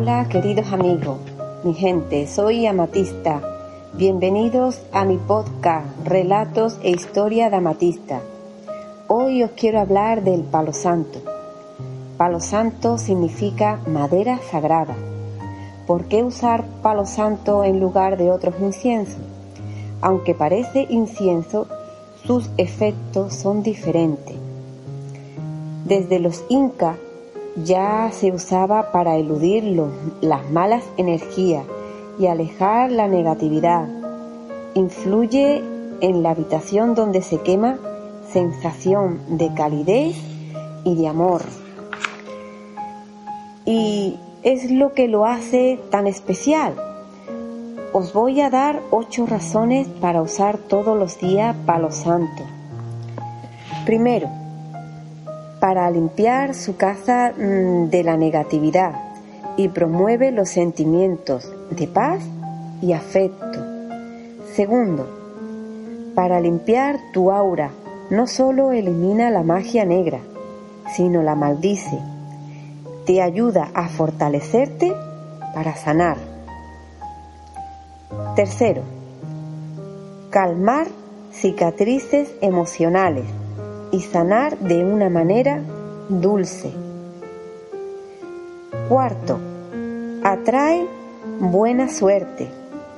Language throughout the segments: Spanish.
Hola queridos amigos, mi gente, soy Amatista. Bienvenidos a mi podcast Relatos e Historia de Amatista. Hoy os quiero hablar del palo santo. Palo santo significa madera sagrada. ¿Por qué usar palo santo en lugar de otros inciensos? Aunque parece incienso, sus efectos son diferentes. Desde los incas ya se usaba para eludir las malas energías y alejar la negatividad. Influye en la habitación donde se quema sensación de calidez y de amor. Y es lo que lo hace tan especial. Os voy a dar ocho razones para usar todos los días palo santo. Primero, para limpiar su casa mm, de la negatividad y promueve los sentimientos de paz y afecto. Segundo, para limpiar tu aura no solo elimina la magia negra, sino la maldice. Te ayuda a fortalecerte para sanar. Tercero, calmar cicatrices emocionales y sanar de una manera dulce. Cuarto, atrae buena suerte.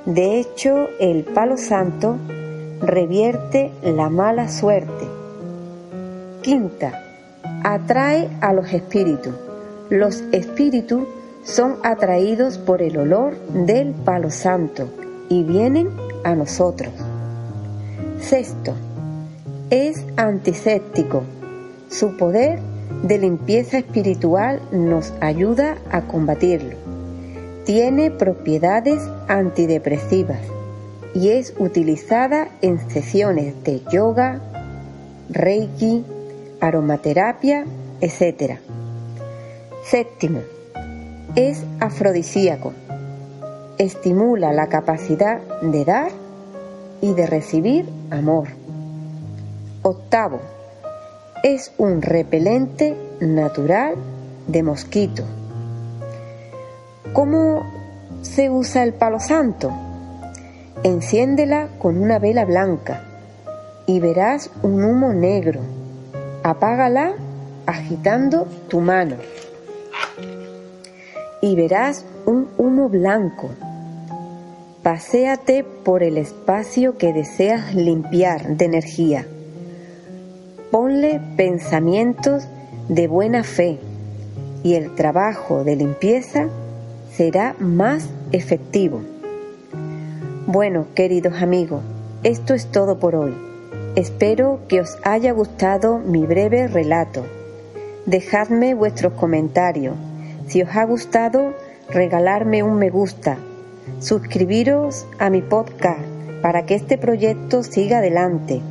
De hecho, el palo santo revierte la mala suerte. Quinta, atrae a los espíritus. Los espíritus son atraídos por el olor del palo santo y vienen a nosotros. Sexto, es antiséptico. Su poder de limpieza espiritual nos ayuda a combatirlo. Tiene propiedades antidepresivas y es utilizada en sesiones de yoga, reiki, aromaterapia, etc. Séptimo, es afrodisíaco. Estimula la capacidad de dar y de recibir amor. Octavo, es un repelente natural de mosquito. ¿Cómo se usa el palo santo? Enciéndela con una vela blanca y verás un humo negro. Apágala agitando tu mano y verás un humo blanco. Paséate por el espacio que deseas limpiar de energía. Ponle pensamientos de buena fe y el trabajo de limpieza será más efectivo. Bueno, queridos amigos, esto es todo por hoy. Espero que os haya gustado mi breve relato. Dejadme vuestros comentarios. Si os ha gustado, regalarme un me gusta. Suscribiros a mi podcast para que este proyecto siga adelante.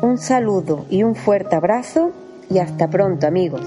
Un saludo y un fuerte abrazo y hasta pronto amigos.